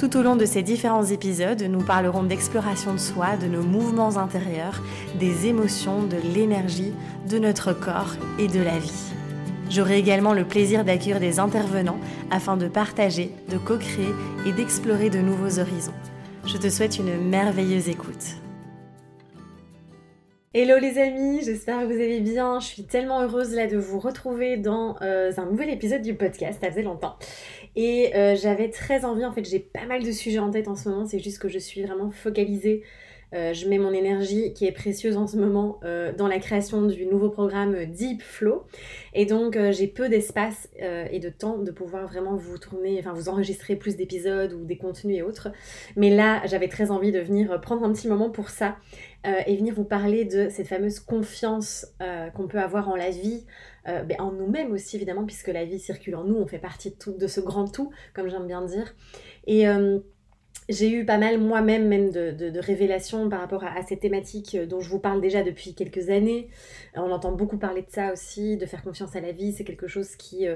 Tout au long de ces différents épisodes, nous parlerons d'exploration de soi, de nos mouvements intérieurs, des émotions, de l'énergie, de notre corps et de la vie. J'aurai également le plaisir d'accueillir des intervenants afin de partager, de co-créer et d'explorer de nouveaux horizons. Je te souhaite une merveilleuse écoute. Hello les amis, j'espère que vous allez bien. Je suis tellement heureuse de vous retrouver dans euh, un nouvel épisode du podcast, ça faisait longtemps. Et euh, j'avais très envie, en fait j'ai pas mal de sujets en tête en ce moment, c'est juste que je suis vraiment focalisée. Euh, je mets mon énergie qui est précieuse en ce moment dans la création du nouveau programme Deep Flow. Et donc j'ai peu d'espace et de temps de pouvoir vraiment vous tourner, enfin vous enregistrer plus d'épisodes ou des contenus et autres. Mais là j'avais très envie de venir prendre un petit moment pour ça euh, et venir vous parler de cette fameuse confiance euh, qu'on peut avoir en la vie, euh, ben, en nous-mêmes aussi évidemment, puisque la vie circule en nous, on fait partie de, tout, de ce grand tout, comme j'aime bien dire. Et j'ai eu pas mal moi-même même de, de, révélations par rapport à, à, ces thématiques dont je vous parle déjà depuis quelques années. On entend beaucoup parler de ça aussi, de faire confiance à la vie, c'est quelque chose qui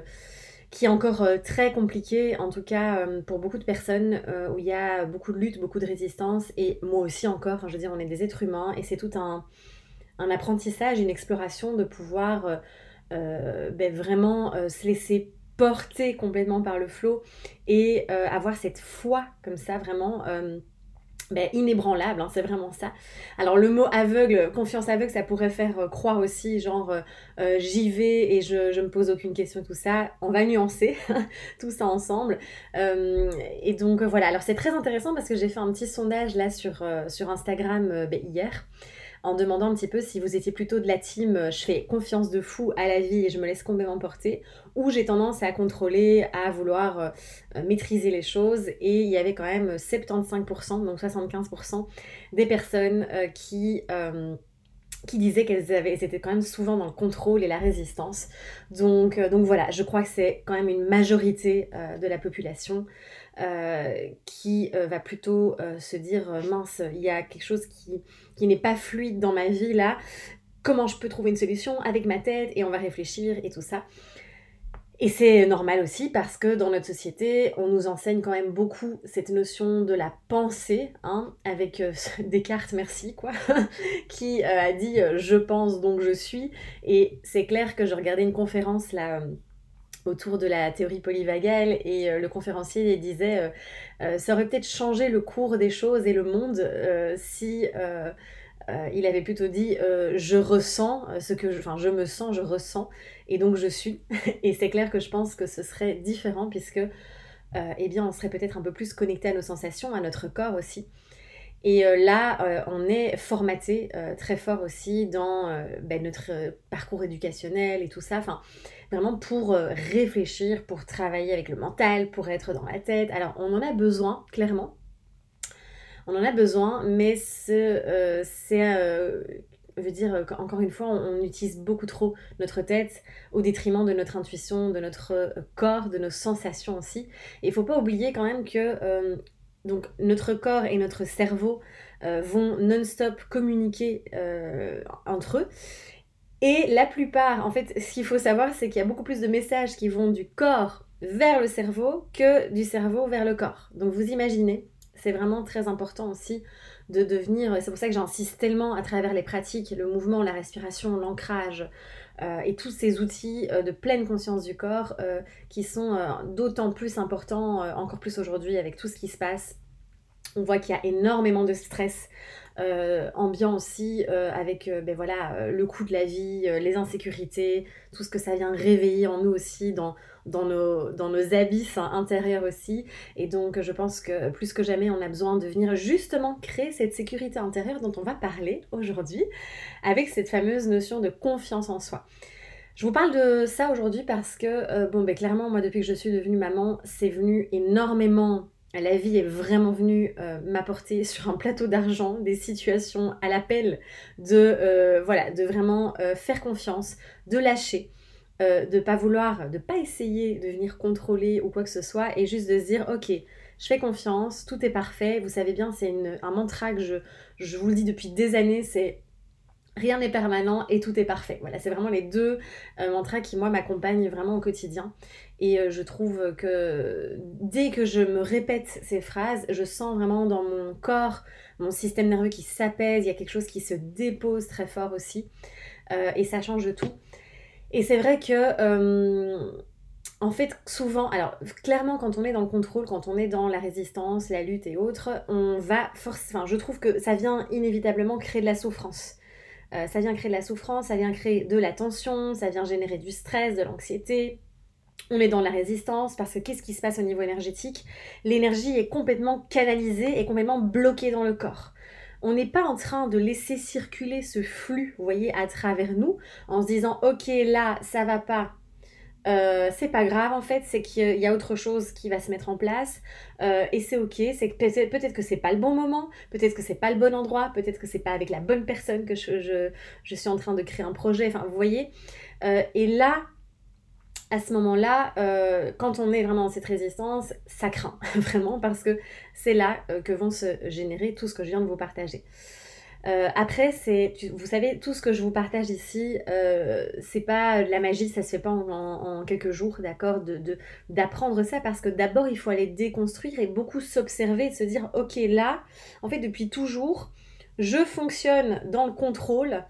qui est encore euh, très compliqué, en tout cas euh, pour beaucoup de personnes, euh, où il y a beaucoup de lutte, beaucoup de résistance, et moi aussi encore, je veux dire, on est des êtres humains, et c'est tout un, apprentissage, une exploration de pouvoir ben, vraiment se laisser porter complètement par le flot et avoir cette foi comme ça, vraiment ben, inébranlable, hein, c'est vraiment ça. Alors le mot aveugle, confiance aveugle, ça pourrait faire euh, croire aussi genre euh, euh, j'y vais et je, je me pose aucune question tout ça. On va nuancer tout ça ensemble. et donc voilà, alors c'est très intéressant parce que j'ai fait un petit sondage là sur, sur Instagram ben, hier en demandant un petit peu si vous étiez plutôt de la team euh, je fais confiance de fou à la vie et je me laisse complètement porter, ou j'ai tendance à contrôler, à vouloir euh, euh, maîtriser les choses. Et il y avait quand même 75%, donc 75% des personnes qui qui disaient qu'elles avaient, étaient quand même souvent dans le contrôle et la résistance. Donc, donc voilà, je crois que c'est quand même une majorité de la population euh, qui euh, va plutôt euh, se dire mince, il y a quelque chose qui, qui n'est pas fluide dans ma vie là, comment je peux trouver une solution avec ma tête et on va réfléchir et tout ça. Et c'est normal aussi parce que dans notre société, on nous enseigne quand même beaucoup cette notion de la pensée, hein, avec Descartes, merci, quoi, qui a dit je pense donc je suis. Et c'est clair que je regardais une conférence là autour de la théorie polyvagale et euh, le conférencier disait euh, euh, ça aurait peut-être changé le cours des choses et le monde si il avait plutôt dit je ressens ce que je, enfin je me sens je ressens et donc je suis et c'est clair que je pense que ce serait différent puisque eh bien on serait peut-être un peu plus connecté à nos sensations à notre corps aussi et là, on est formaté très fort aussi dans ben, notre parcours éducationnel et tout ça. Enfin, vraiment pour euh, réfléchir, pour travailler avec le mental, pour être dans la tête. Alors on en a besoin, clairement. On en a besoin, mais c'est, euh, euh, je veux dire, encore une fois, on, utilise beaucoup trop notre tête au détriment de notre intuition, de notre corps, de nos sensations aussi. Et il faut pas oublier quand même que donc notre corps et notre cerveau vont non-stop communiquer entre eux. Et la plupart, en fait, ce qu'il faut savoir, c'est qu'il y a beaucoup plus de messages qui vont du corps vers le cerveau que du cerveau vers le corps. Donc vous imaginez, c'est vraiment très important aussi de devenir, c'est pour ça que j'insiste tellement à travers les pratiques, le mouvement, la respiration, l'ancrage, euh, et tous ces outils euh, de pleine conscience du corps euh, qui sont d'autant plus importants, encore plus aujourd'hui avec tout ce qui se passe. On voit qu'il y a énormément de stress ambiant aussi euh, avec euh, ben voilà, le coût de la vie, les insécurités, tout ce que ça vient réveiller en nous aussi dans, dans, nos, dans nos abysses intérieurs aussi. Et donc je pense que plus que jamais on a besoin de venir justement créer cette sécurité intérieure dont on va parler aujourd'hui avec cette fameuse notion de confiance en soi. Je vous parle de ça aujourd'hui parce que, bon, ben clairement, moi, depuis que je suis devenue maman, c'est venu énormément la vie est vraiment venue euh, m'apporter sur un plateau d'argent des situations à l'appel de, euh, de vraiment euh, faire confiance, de lâcher, de pas vouloir, de pas essayer de venir contrôler ou quoi que ce soit, et juste de se dire, ok, je fais confiance, tout est parfait. Vous savez bien, c'est un mantra que je, je vous le dis depuis des années, c'est rien n'est permanent et tout est parfait. Voilà, c'est vraiment les deux mantras qui, moi, m'accompagnent vraiment au quotidien. Et euh, je trouve que dès que je me répète ces phrases, je sens vraiment dans mon corps mon système nerveux qui s'apaise, il y a quelque chose qui se dépose très fort aussi. Euh, et ça change tout. Et c'est vrai que, euh, en fait, souvent, alors clairement, quand on est dans le contrôle, quand on est dans la résistance, la lutte et autres, on va forcément, enfin, je trouve que ça vient inévitablement créer de la souffrance. ça vient créer de la souffrance, ça vient créer de la tension, ça vient générer du stress, de l'anxiété, on est dans la résistance parce que qu'est-ce qui se passe au niveau énergétique? L'énergie est complètement canalisée et complètement bloquée dans le corps. On n'est pas en train de laisser circuler ce flux, vous voyez, à travers nous, en se disant ok là ça va pas, euh, c'est pas grave en fait, c'est qu'il y a autre chose qui va se mettre en place euh, et c'est ok. C'est peut-être que c'est pas le bon moment, peut-être que c'est pas le bon endroit, peut-être que c'est pas avec la bonne personne que je, suis en train de créer un projet. Enfin, vous voyez. Euh, et là, à ce moment-là, euh, quand on est vraiment dans cette résistance, ça craint vraiment parce que c'est là euh, que vont se générer tout ce que je viens de vous partager. Euh, après, c'est, vous savez, tout ce que je vous partage ici, c'est pas la magie, ça se fait pas en, quelques jours, d'accord, de, d'apprendre ça parce que d'abord il faut aller déconstruire et beaucoup s'observer, se dire, ok, là, en fait, depuis toujours, je fonctionne dans le contrôle.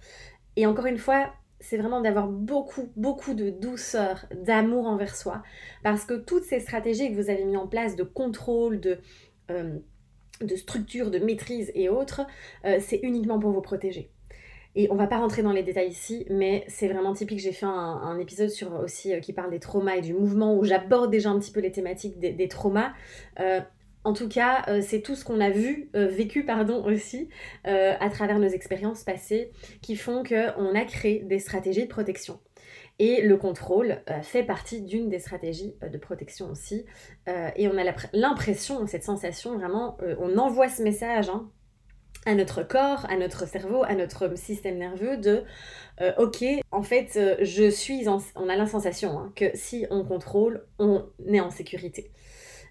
Et encore une fois, c'est vraiment d'avoir beaucoup, beaucoup de douceur, d'amour envers soi. Parce que toutes ces stratégies que vous avez mis en place de contrôle, de, euh, de structure, de maîtrise et autres, euh, c'est uniquement pour vous protéger. Et on va pas rentrer dans les détails ici, mais c'est vraiment typique. J'ai fait un, épisode sur aussi euh, qui parle des traumas et du mouvement où j'aborde déjà un petit peu les thématiques des, traumas. En tout cas, euh, c'est tout ce qu'on a vu, euh, vécu pardon aussi, euh, à travers nos expériences passées, qui font qu'on a créé des stratégies de protection. Et le contrôle fait partie d'une des stratégies de protection aussi. et on a l'impression, cette sensation vraiment, on envoie ce message hein, à notre corps, à notre cerveau, à notre système nerveux de ok, en fait, je suis on a la sensation hein, que si on contrôle, on est en sécurité.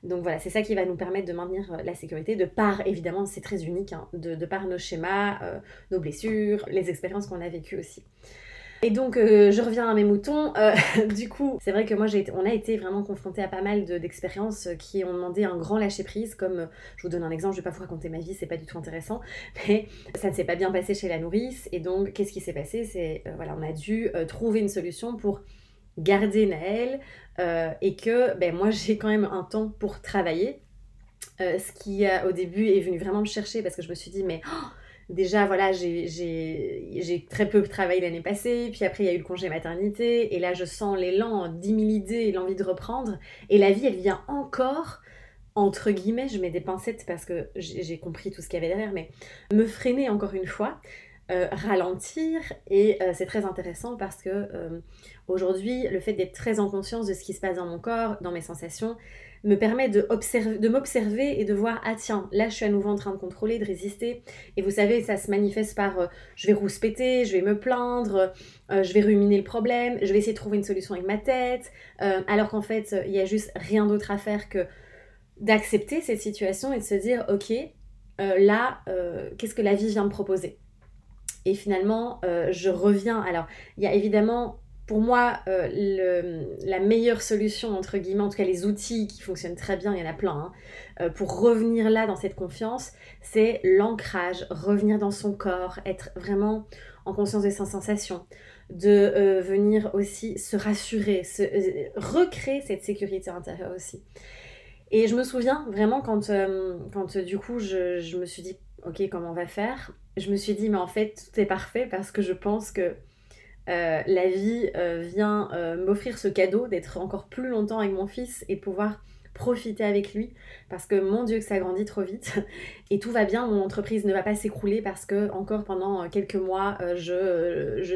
Donc voilà, c'est ça qui va nous permettre de maintenir euh, la sécurité, de par, évidemment, c'est très unique, hein, de, par nos schémas, euh, nos blessures, les expériences qu'on a vécues aussi. Et donc, euh, je reviens à mes moutons. du coup, c'est vrai que moi, on a été vraiment confronté à pas mal d'expériences qui ont demandé un grand lâcher-prise. Comme, je vous donne un exemple, je vais pas vous raconter ma vie, c'est pas du tout intéressant. Mais ça ne s'est pas bien passé chez la nourrice. Et donc, qu'est-ce qui s'est passé? C'est, voilà, on a dû trouver une solution pour garder Naël euh, et que ben, moi j'ai quand même un temps pour travailler. Euh, ce qui au début est venu vraiment me chercher parce que je me suis dit mais oh, déjà voilà j'ai très peu travaillé l'année passée puis après il y a eu le congé maternité et là je sens l'élan 10 000 idées et l'envie de reprendre et la vie elle vient encore entre guillemets je mets des pincettes parce que j'ai compris tout ce qu'il y avait derrière mais me freiner encore une fois euh, ralentir et euh, c'est très intéressant parce que euh, aujourd'hui le fait d'être très en conscience de ce qui se passe dans mon corps, dans mes sensations, me permet de, de m'observer et de voir ah tiens là je suis à nouveau en train de contrôler, de résister et vous savez ça se manifeste par je vais rouspéter, je vais me plaindre, je vais ruminer le problème, je vais essayer de trouver une solution avec ma tête alors qu'en fait il y a juste rien d'autre à faire que d'accepter cette situation et de se dire ok là qu'est-ce que la vie vient me proposer? Et finalement, euh, je reviens. Alors, il y a évidemment, pour moi, euh, la meilleure solution, entre guillemets, en tout cas les outils qui fonctionnent très bien, il y en a plein, hein, euh, pour revenir là dans cette confiance, c'est l'ancrage, revenir dans son corps, être vraiment en conscience de ses sensations, de venir aussi se rassurer, recréer cette sécurité intérieure aussi. Et je me souviens vraiment quand, quand du coup, je me suis dit, ok, comment on va faire? Je me suis dit, mais en fait, tout est parfait parce que je pense que euh, la vie euh, vient euh, m'offrir ce cadeau d'être encore plus longtemps avec mon fils et pouvoir profiter avec lui parce que mon Dieu que ça grandit trop vite et tout va bien, mon entreprise ne va pas s'écrouler parce que encore pendant quelques mois je, je,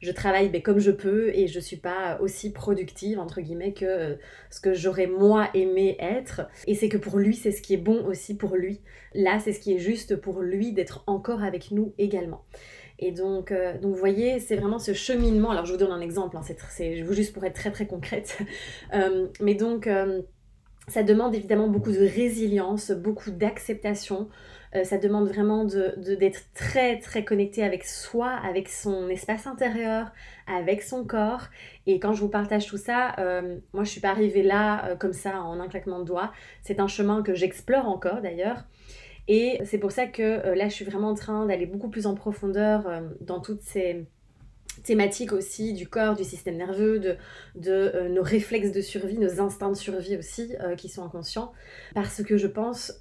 je travaille ben, comme je peux et je suis pas aussi productive entre guillemets que ce que j'aurais moi aimé être et c'est que pour lui c'est ce qui est bon aussi pour lui. Là c'est ce qui est juste pour lui d'être encore avec nous également. Et donc, euh, donc vous voyez, c'est vraiment ce cheminement. Alors, je vous donne un exemple, hein, c'est juste pour être très très concrète. Euh, mais donc, euh, ça demande évidemment beaucoup de résilience, beaucoup d'acceptation. ça demande vraiment d'être de, très très connecté avec soi, avec son espace intérieur, avec son corps. Et quand je vous partage tout ça, moi je suis pas arrivée là comme ça en un claquement de doigts. C'est un chemin que j'explore encore d'ailleurs. Et c'est pour ça que euh, là, je suis vraiment en train d'aller beaucoup plus en profondeur euh, dans toutes ces thématiques aussi du corps, du système nerveux, de, euh, nos réflexes de survie, nos instincts de survie aussi, qui sont inconscients, parce que je pense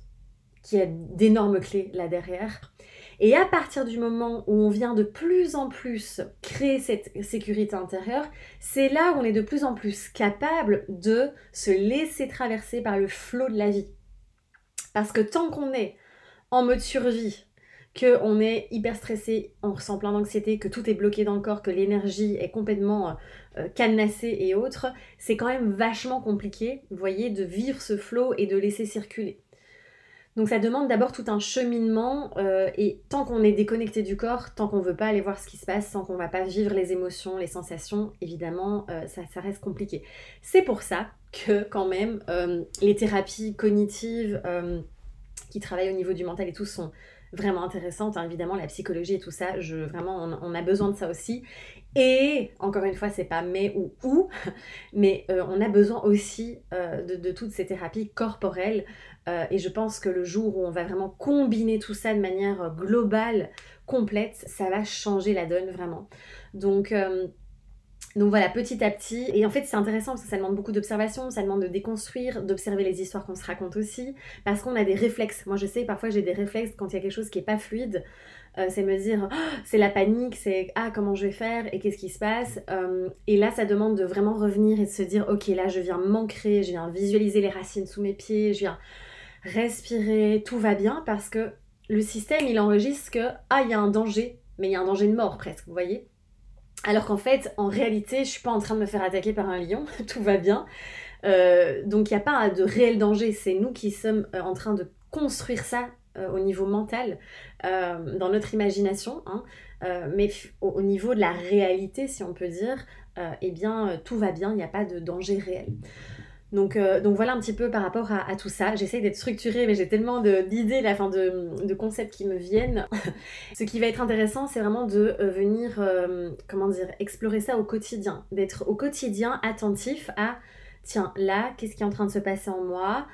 qu'il y a d'énormes clés là derrière. Et à partir du moment où on vient de plus en plus créer cette sécurité intérieure, c'est là où on est de plus en plus capable de se laisser traverser par le flot de la vie. Parce que tant qu'on est en mode survie, que on est hyper stressé, on ressent plein d'anxiété, que tout est bloqué dans le corps, que l'énergie est complètement euh, euh, cadenassée et autres, c'est quand même vachement compliqué, vous voyez, de vivre ce flot et de laisser circuler. Donc ça demande d'abord tout un cheminement euh, et tant qu'on est déconnecté du corps, tant qu'on ne veut pas aller voir ce qui se passe, tant qu'on ne va pas vivre les émotions, les sensations, évidemment, ça, ça, reste compliqué. C'est pour ça que quand même les thérapies cognitives qui travaillent au niveau du mental et tout sont vraiment intéressantes. Hein. Évidemment, la psychologie et tout ça, je, vraiment, on, a besoin de ça aussi. Et encore une fois, c'est pas mais ou ou, mais euh, on a besoin aussi euh, de, toutes ces thérapies corporelles. Euh, et je pense que le jour où on va vraiment combiner tout ça de manière globale, complète, ça va changer la donne vraiment. Donc donc voilà, petit à petit. Et en fait, c'est intéressant parce que ça demande beaucoup d'observation, ça demande de déconstruire, d'observer les histoires qu'on se raconte aussi, parce qu'on a des réflexes. Moi, je sais, parfois, j'ai des réflexes quand il y a quelque chose qui n'est pas fluide. Euh, c'est me dire, oh, c'est la panique, c'est ah, comment je vais faire et qu'est-ce qui se passe? Euh, et là, ça demande de vraiment revenir et de se dire, ok, là, je viens m'ancrer, je viens visualiser les racines sous mes pieds, je viens respirer, tout va bien, parce que le système, il enregistre que, ah, il y a un danger, mais il y a un danger de mort presque, vous voyez? Alors qu'en fait, en réalité, je suis pas en train de me faire attaquer par un lion, tout va bien. Euh, donc il n'y a pas de réel danger, c'est nous qui sommes euh, en train de construire ça euh, au niveau mental, dans notre imagination, hein. mais au, niveau de la réalité, si on peut dire, eh bien tout va bien, il n'y a pas de danger réel. Donc, euh, donc voilà un petit peu par rapport à, tout ça. J'essaye d'être structurée, mais j'ai tellement d'idées, de, de, concepts qui me viennent. Ce qui va être intéressant, c'est vraiment de euh, venir, euh, comment dire, explorer ça au quotidien, d'être au quotidien attentif à, tiens, là, qu'est-ce qui est en train de se passer en moi?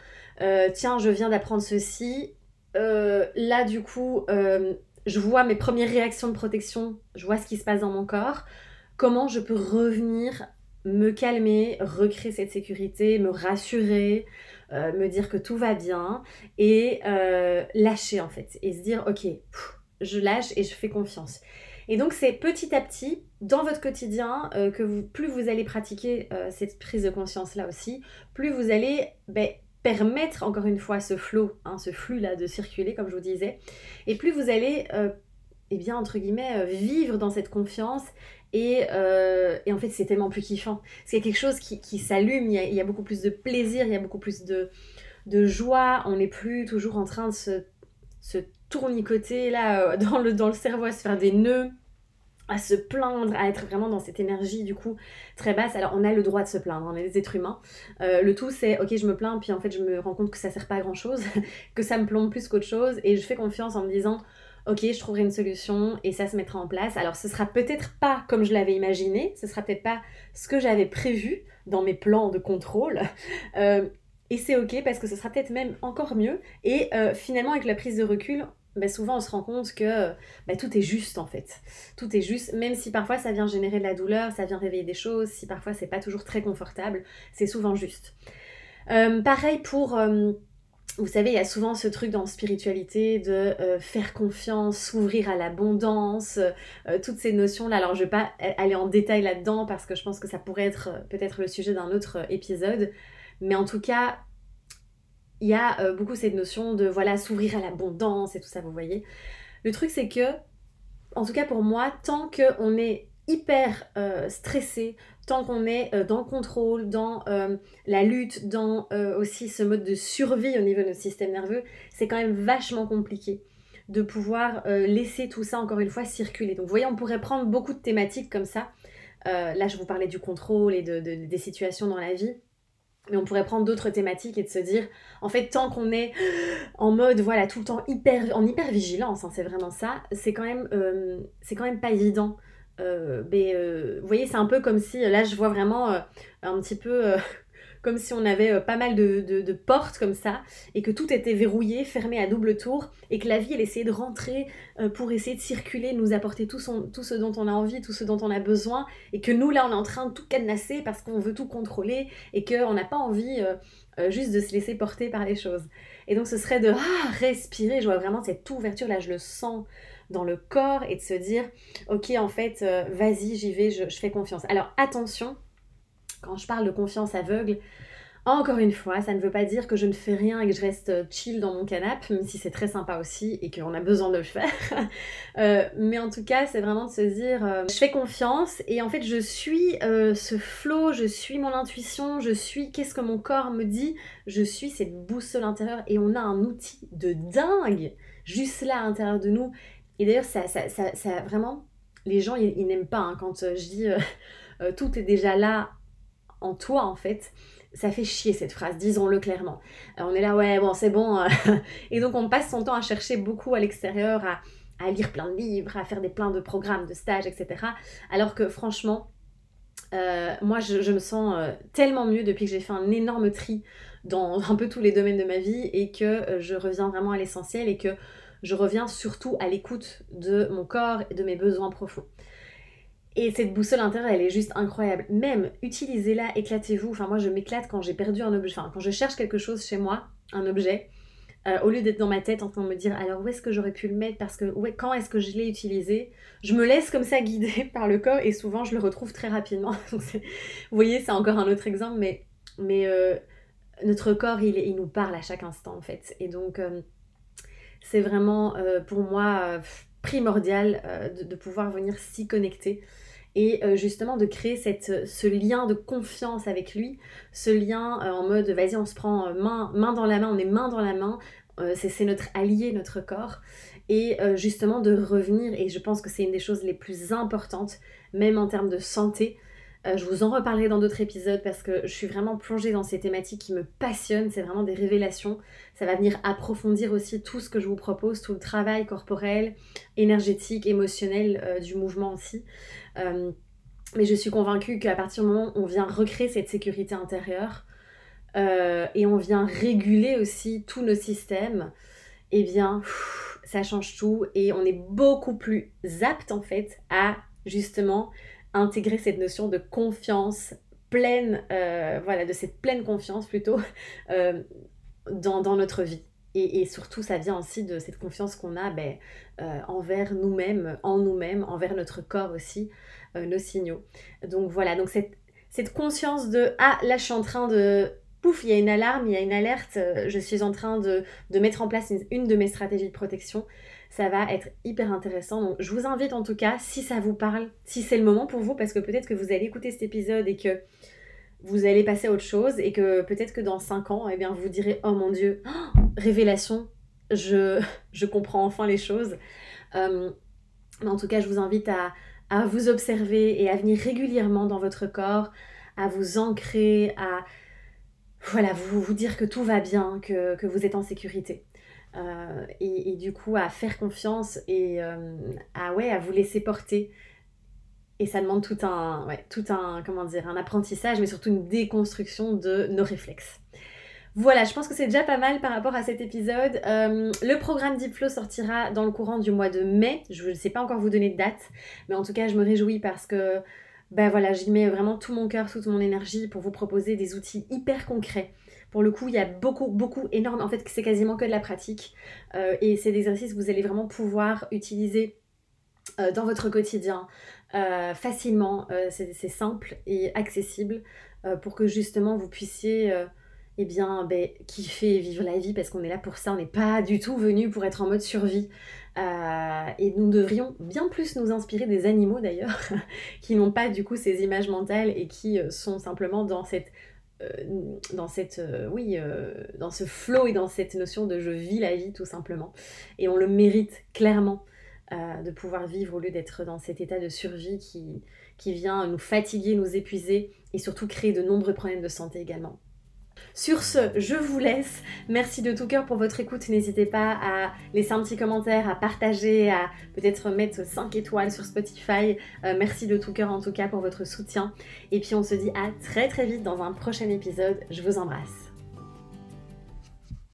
Tiens, je viens d'apprendre ceci. là, du coup, je vois mes premières réactions de protection, je vois ce qui se passe dans mon corps. Comment je peux revenir me calmer, recréer cette sécurité, me rassurer, euh, me dire que tout va bien et euh, lâcher en fait et se dire ok, je lâche et je fais confiance. Et donc c'est petit à petit dans votre quotidien euh, que plus vous allez pratiquer cette prise de conscience là aussi, plus vous allez ben, permettre encore une fois ce flot, hein, ce flux là de circuler comme je vous disais, et plus vous allez eh bien, entre guillemets, vivre dans cette confiance euh, et, en fait, c'est tellement plus kiffant. C'est quelque chose qui, s'allume, il, y a beaucoup plus de plaisir, il y a beaucoup plus de, joie. On n'est plus toujours en train de se, se tournicoter là euh, dans le, dans le cerveau, à se faire des nœuds, à se plaindre, à être vraiment dans cette énergie du coup très basse. Alors, on a le droit de se plaindre, on est des êtres humains. Euh, le tout, c'est ok, je me plains, puis en fait, je me rends compte que ça sert pas à grand chose, que ça me plombe plus qu'autre chose, et je fais confiance en me disant ok, je trouverai une solution et ça se mettra en place. Alors ce sera peut-être pas comme je l'avais imaginé, ce sera peut-être pas ce que j'avais prévu dans mes plans de contrôle. Euh, et c'est ok parce que ce sera peut-être même encore mieux. Et euh, finalement, avec la prise de recul, bah, souvent on se rend compte que bah, tout est juste en fait. Tout est juste, même si parfois ça vient générer de la douleur, ça vient réveiller des choses, si parfois c'est pas toujours très confortable, c'est souvent juste. Euh, pareil pour vous savez, il y a souvent ce truc dans spiritualité de euh, faire confiance, s'ouvrir à l'abondance, euh, toutes ces notions-là. Alors, je ne vais pas aller en détail là-dedans parce que je pense que ça pourrait être euh, peut-être le sujet d'un autre épisode. Mais en tout cas, il y a beaucoup cette notion de voilà s'ouvrir à l'abondance et tout ça, vous voyez. Le truc c'est que, en tout cas pour moi, tant qu'on est hyper stressé, tant qu'on est euh, dans le contrôle, dans la lutte, dans aussi ce mode de survie au niveau de notre système nerveux, c'est quand même vachement compliqué de pouvoir laisser tout ça encore une fois circuler. Donc vous voyez, on pourrait prendre beaucoup de thématiques comme ça. là, je vous parlais du contrôle et des situations dans la vie. Mais on pourrait prendre d'autres thématiques et de se dire, en fait, tant qu'on est en mode, voilà, tout le temps hyper, en hyper vigilance, hein, c'est vraiment ça, c'est quand euh, c'est quand même pas évident. Euh, euh, vous voyez, c'est un peu comme si, là, je vois vraiment un petit peu comme si on avait euh, pas mal de, portes comme ça, et que tout était verrouillé, fermé à double tour, et que la vie, elle essayait de rentrer euh, pour essayer de circuler, nous apporter tout, tout ce dont on a envie, tout ce dont on a besoin, et que nous, là, on est en train de tout cadenasser parce qu'on veut tout contrôler, et qu'on n'a pas envie euh, juste de se laisser porter par les choses. Et donc, ce serait de ah, respirer, je vois vraiment cette ouverture, là, je le sens dans le corps, et de se dire, ok, en fait, vas-y, j'y vais, je fais confiance. Alors, attention, quand je parle de confiance aveugle, encore une fois, ça ne veut pas dire que je ne fais rien et que je reste chill dans mon canapé, même si c'est très sympa aussi et qu'on a besoin de le faire. Euh, mais en tout cas, c'est vraiment de se dire, euh, je fais confiance et en fait, je suis euh, ce flow, je suis mon intuition, je suis qu'est-ce que mon corps me dit, je suis cette boussole intérieure et on a un outil de dingue juste là à l'intérieur de nous. Et d'ailleurs, ça, ça, ça, vraiment, les gens, ils, n'aiment pas hein, quand je dis tout est déjà là en toi en fait, ça fait chier cette phrase, disons-le clairement. Euh, on est là, ouais, bon, c'est bon. Euh, et donc on passe son temps à chercher beaucoup à l'extérieur, à, lire plein de livres, à faire des plein de programmes, de stages, etc. Alors que franchement, euh, moi je, me sens tellement mieux depuis que j'ai fait un énorme tri dans un peu tous les domaines de ma vie et que je reviens vraiment à l'essentiel et que je reviens surtout à l'écoute de mon corps et de mes besoins profonds. Et cette boussole intérieure, elle est juste incroyable. Même, utilisez-la, éclatez-vous. Enfin, moi, je m'éclate quand j'ai perdu un objet. Enfin, quand je cherche quelque chose chez moi, un objet, euh, au lieu d'être dans ma tête en train de me dire alors où est-ce que j'aurais pu le mettre? Parce que quand est-ce que je l'ai utilisé? Je me laisse comme ça guider par le corps et souvent je le retrouve très rapidement vous voyez c'est encore un autre exemple mais, mais euh, notre corps il, il, nous parle à chaque instant en fait et donc euh, c'est vraiment pour moi primordial de, de, pouvoir venir s'y connecter et euh, justement de créer cette, ce lien de confiance avec lui, ce lien euh, en mode vas-y on se prend euh, main, main dans la main, on est main dans la main, c'est notre allié, notre corps, et justement de revenir, et je pense que c'est une des choses les plus importantes, même en termes de santé, je vous en reparlerai dans d'autres épisodes parce que je suis vraiment plongée dans ces thématiques qui me passionnent. C'est vraiment des révélations. Ça va venir approfondir aussi tout ce que je vous propose, tout le travail corporel, énergétique, émotionnel du mouvement aussi. Euh, mais je suis convaincue qu'à partir du moment où on vient recréer cette sécurité intérieure euh, et on vient réguler aussi tous nos systèmes, eh bien, ça change tout et on est beaucoup plus apte en fait à justement intégrer cette notion de confiance pleine, euh, voilà, de cette pleine confiance plutôt dans, dans, notre vie. Et, et, surtout, ça vient aussi de cette confiance qu'on a ben, envers nous-mêmes, en nous-mêmes, envers notre corps aussi. Euh, nos signaux. Donc voilà, donc cette, cette conscience de ah là je suis en train de pouf, il y a une alarme, il y a une alerte, euh, je suis en train de, de mettre en place une, de mes stratégies de protection. Ça va être hyper intéressant. Donc je vous invite en tout cas, si ça vous parle, si c'est le moment pour vous, parce que peut-être que vous allez écouter cet épisode et que vous allez passer à autre chose et que peut-être que dans 5 ans, eh bien, vous direz Oh mon Dieu, révélation, je, comprends enfin les choses. Euh, mais en tout cas, je vous invite à, vous observer et à venir régulièrement dans votre corps, à vous ancrer, à voilà, vous dire que tout va bien, que, vous êtes en sécurité. Euh, et, du coup, à faire confiance et euh, à, vous laisser porter. Et ça demande tout un, tout un, comment dire, un apprentissage, mais surtout une déconstruction de nos réflexes. Voilà, je pense que c'est déjà pas mal par rapport à cet épisode. Euh, le programme Deep Flow sortira dans le courant du mois de mai. Je ne sais pas encore vous donner de date, mais en tout cas, je me réjouis parce que ben voilà, j'y mets vraiment tout mon cœur, toute mon énergie pour vous proposer des outils hyper concrets. Pour le coup, il y a beaucoup, beaucoup, énorme. En fait, c'est quasiment que de la pratique. Euh, et c'est des exercices que vous allez vraiment pouvoir utiliser euh, dans votre quotidien facilement. c'est simple et accessible pour que justement vous puissiez eh bien, ben, kiffer et vivre la vie parce qu'on est là pour ça. On n'est pas du tout venu pour être en mode survie. Euh, et nous devrions bien plus nous inspirer des animaux d'ailleurs, qui n'ont pas du coup ces images mentales et qui euh, sont simplement dans cette euh, dans cette oui dans ce flow et dans cette notion de je vis la vie tout simplement et on le mérite clairement de pouvoir vivre au lieu d'être dans cet état de survie qui vient nous fatiguer, nous épuiser et surtout créer de nombreux problèmes de santé également. Sur ce, je vous laisse. Merci de tout cœur pour votre écoute. N'hésitez pas à laisser un petit commentaire, à partager, à peut-être mettre 5 étoiles sur Spotify. Euh, merci de tout cœur en tout cas pour votre soutien. Et puis on se dit à très très vite dans un prochain épisode. Je vous embrasse.